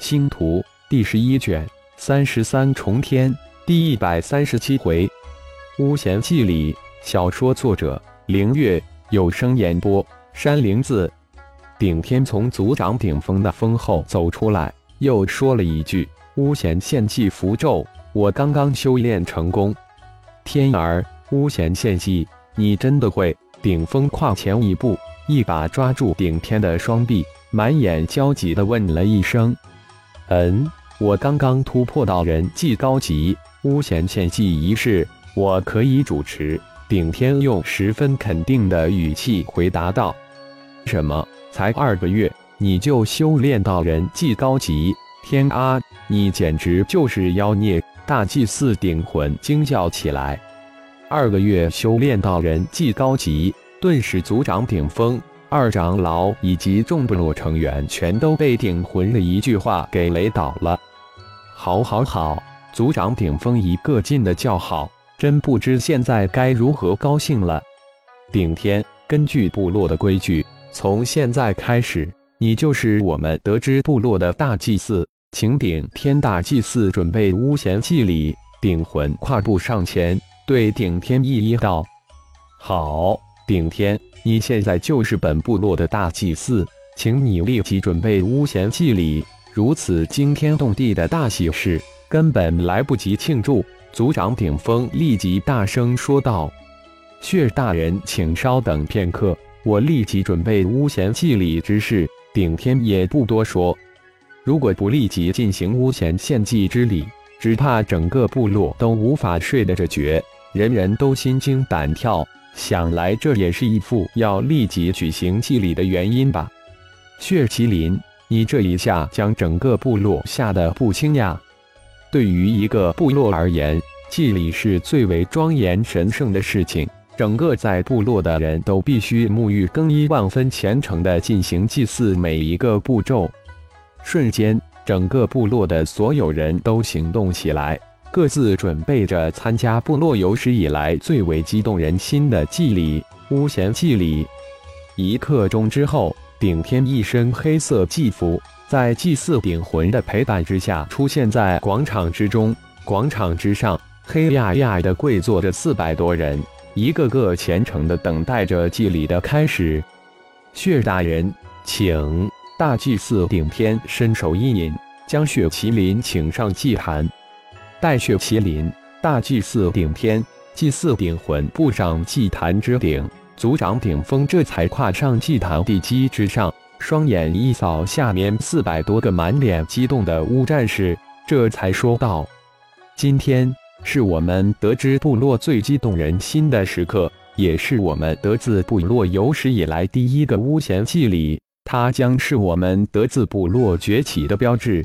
星图第十一卷三十三重天第一百三十七回，巫贤记里。小说作者：凌月，有声演播：山灵子。顶天从族长顶峰的峰后走出来，又说了一句：“巫贤献祭符咒，我刚刚修炼成功。”天儿，巫贤献祭，你真的会？顶峰跨前一步，一把抓住顶天的双臂，满眼焦急地问了一声。嗯，我刚刚突破到人祭高级，巫贤献祭仪式，我可以主持。顶天用十分肯定的语气回答道：“什么？才二个月，你就修炼到人祭高级？天啊，你简直就是妖孽！”大祭司顶魂惊叫起来：“二个月修炼到人祭高级！”顿时，族长顶峰。二长老以及众部落成员全都被顶魂的一句话给雷倒了。好，好，好！族长顶峰一个劲的叫好，真不知现在该如何高兴了。顶天，根据部落的规矩，从现在开始，你就是我们得知部落的大祭司，请顶天大祭司准备巫贤祭礼。顶魂跨步上前，对顶天一一道：“好，顶天。”你现在就是本部落的大祭司，请你立即准备巫贤祭礼。如此惊天动地的大喜事，根本来不及庆祝。族长顶峰立即大声说道：“血大人，请稍等片刻，我立即准备巫贤祭礼之事。”顶天也不多说，如果不立即进行巫贤献祭之礼，只怕整个部落都无法睡得着觉，人人都心惊胆跳。想来这也是一副要立即举行祭礼的原因吧？血麒麟，你这一下将整个部落吓得不轻呀！对于一个部落而言，祭礼是最为庄严神圣的事情，整个在部落的人都必须沐浴更衣，万分虔诚地进行祭祀每一个步骤。瞬间，整个部落的所有人都行动起来。各自准备着参加部落有史以来最为激动人心的祭礼——巫贤祭礼。一刻钟之后，顶天一身黑色祭服，在祭祀顶魂的陪伴之下，出现在广场之中。广场之上，黑压压的跪坐着四百多人，一个个虔诚的等待着祭礼的开始。血大人，请！大祭司顶天伸手一引，将血麒麟请上祭坛。带血麒麟，大祭祀顶天，祭祀顶魂步上祭坛之顶，族长顶峰这才跨上祭坛地基之上，双眼一扫下面四百多个满脸激动的乌战士，这才说道：“今天是我们得知部落最激动人心的时刻，也是我们得自部落有史以来第一个巫贤祭礼，它将是我们得自部落崛起的标志。”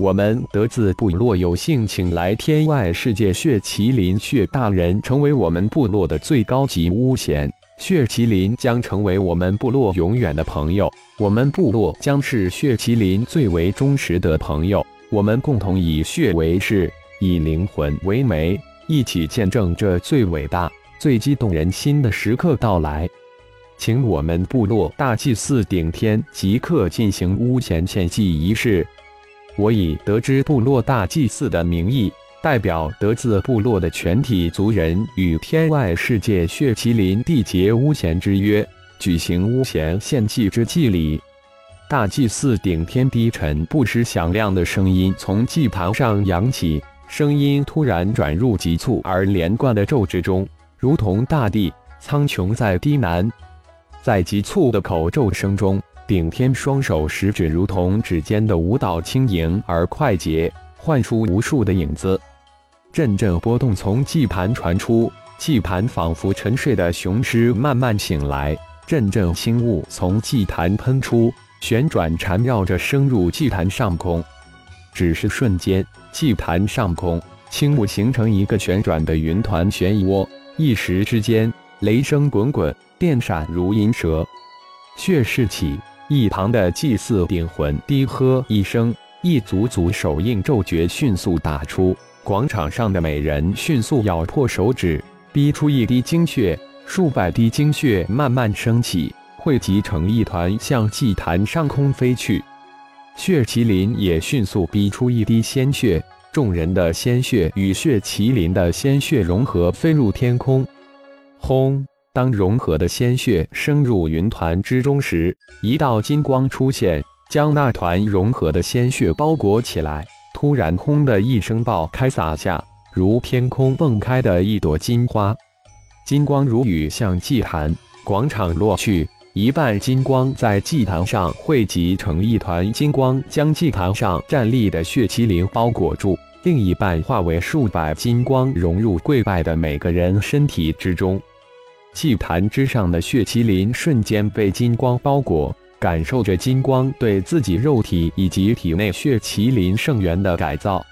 我们德字部落有幸请来天外世界血麒麟血大人，成为我们部落的最高级巫贤。血麒麟将成为我们部落永远的朋友，我们部落将是血麒麟最为忠实的朋友。我们共同以血为誓，以灵魂为媒，一起见证这最伟大、最激动人心的时刻到来。请我们部落大祭司顶天即刻进行巫贤献祭仪式。我以得知部落大祭祀的名义，代表得字部落的全体族人，与天外世界血麒麟缔结巫贤之约，举行巫贤献祭之祭礼。大祭司顶天低沉不失响亮的声音从祭坛上扬起，声音突然转入急促而连贯的咒之中，如同大地苍穹在低喃。在急促的口咒声中。顶天双手食指如同指尖的舞蹈，轻盈而快捷，唤出无数的影子。阵阵波动从祭盘传出，祭盘仿佛沉睡的雄狮慢慢醒来。阵阵轻雾从祭坛喷出，旋转缠绕着升入祭坛上空。只是瞬间，祭坛上空轻雾形成一个旋转的云团漩涡，一时之间，雷声滚滚，电闪如银蛇。血势起。一旁的祭祀顶魂低喝一声，一组组手印咒诀迅速打出。广场上的美人迅速咬破手指，逼出一滴精血。数百滴精血慢慢升起，汇集成一团，向祭坛上空飞去。血麒麟也迅速逼出一滴鲜血，众人的鲜血与血麒麟的鲜血融合，飞入天空。轰！当融合的鲜血升入云团之中时，一道金光出现，将那团融合的鲜血包裹起来。突然，轰的一声爆开，洒下，如天空迸开的一朵金花，金光如雨向祭坛广场落去。一半金光在祭坛上汇集成一团金光，将祭坛上站立的血麒麟包裹住；另一半化为数百金光，融入跪拜的每个人身体之中。祭坛之上的血麒麟瞬间被金光包裹，感受着金光对自己肉体以及体内血麒麟圣元的改造。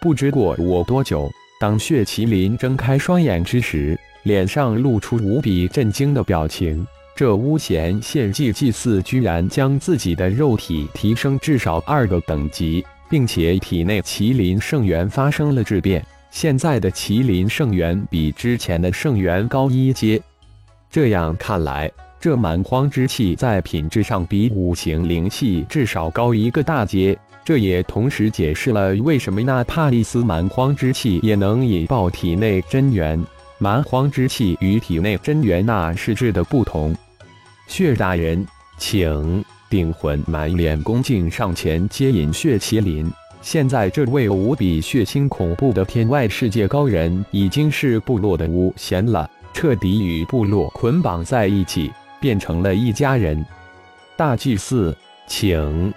不知过我多久，当血麒麟睁开双眼之时，脸上露出无比震惊的表情。这巫贤献祭祭祀居然将自己的肉体提升至少二个等级，并且体内麒麟圣元发生了质变，现在的麒麟圣元比之前的圣元高一阶。这样看来，这蛮荒之气在品质上比五行灵气至少高一个大阶。这也同时解释了为什么那帕利斯蛮荒之气也能引爆体内真元。蛮荒之气与体内真元那是质的不同。血大人，请！顶魂满脸恭敬上前接引血麒麟。现在这位无比血腥恐怖的天外世界高人，已经是部落的巫贤了。彻底与部落捆绑在一起，变成了一家人。大祭司，请。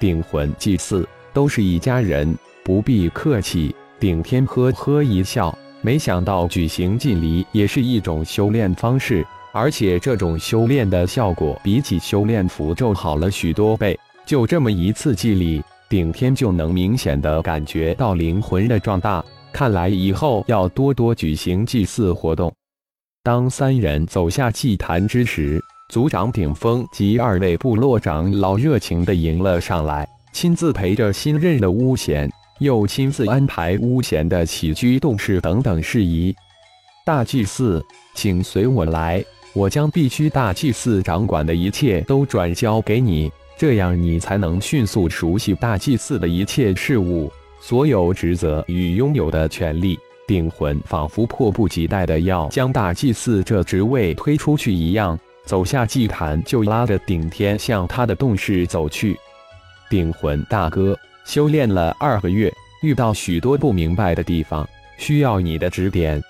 顶魂祭祀都是一家人，不必客气。顶天呵呵一笑，没想到举行祭礼也是一种修炼方式，而且这种修炼的效果比起修炼符咒好了许多倍。就这么一次祭礼，顶天就能明显的感觉到灵魂的壮大。看来以后要多多举行祭祀活动。当三人走下祭坛之时，族长顶峰及二位部落长老热情地迎了上来，亲自陪着新任的巫贤，又亲自安排巫贤的起居动事等等事宜。大祭司，请随我来，我将必须大祭司掌管的一切都转交给你，这样你才能迅速熟悉大祭司的一切事务、所有职责与拥有的权利。顶魂仿佛迫不及待的要将大祭司这职位推出去一样，走下祭坛就拉着顶天向他的洞室走去。顶魂大哥，修炼了二个月，遇到许多不明白的地方，需要你的指点。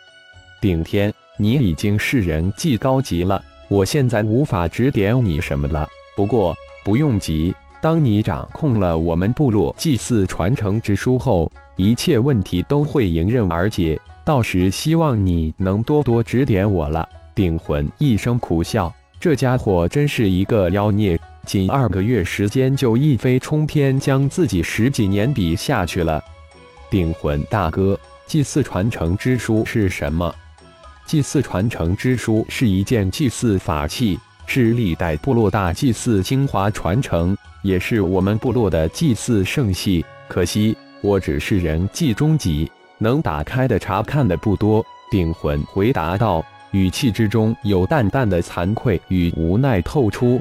顶天，你已经是人祭高级了，我现在无法指点你什么了。不过不用急，当你掌控了我们部落祭祀传承之书后。一切问题都会迎刃而解，到时希望你能多多指点我了。顶魂一声苦笑，这家伙真是一个妖孽，仅二个月时间就一飞冲天，将自己十几年比下去了。顶魂大哥，祭祀传承之书是什么？祭祀传承之书是一件祭祀法器，是历代部落大祭祀精华传承，也是我们部落的祭祀圣器。可惜。我只是人迹中级，能打开的查看的不多。顶魂回答道，语气之中有淡淡的惭愧与无奈透出。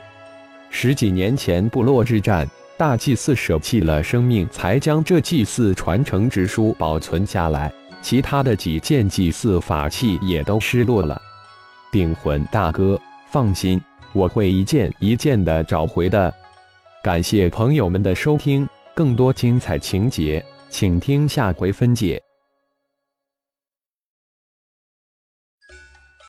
十几年前部落之战，大祭司舍弃了生命，才将这祭祀传承之书保存下来，其他的几件祭祀法器也都失落了。顶魂大哥，放心，我会一件一件的找回的。感谢朋友们的收听。更多精彩情节，请听下回分解。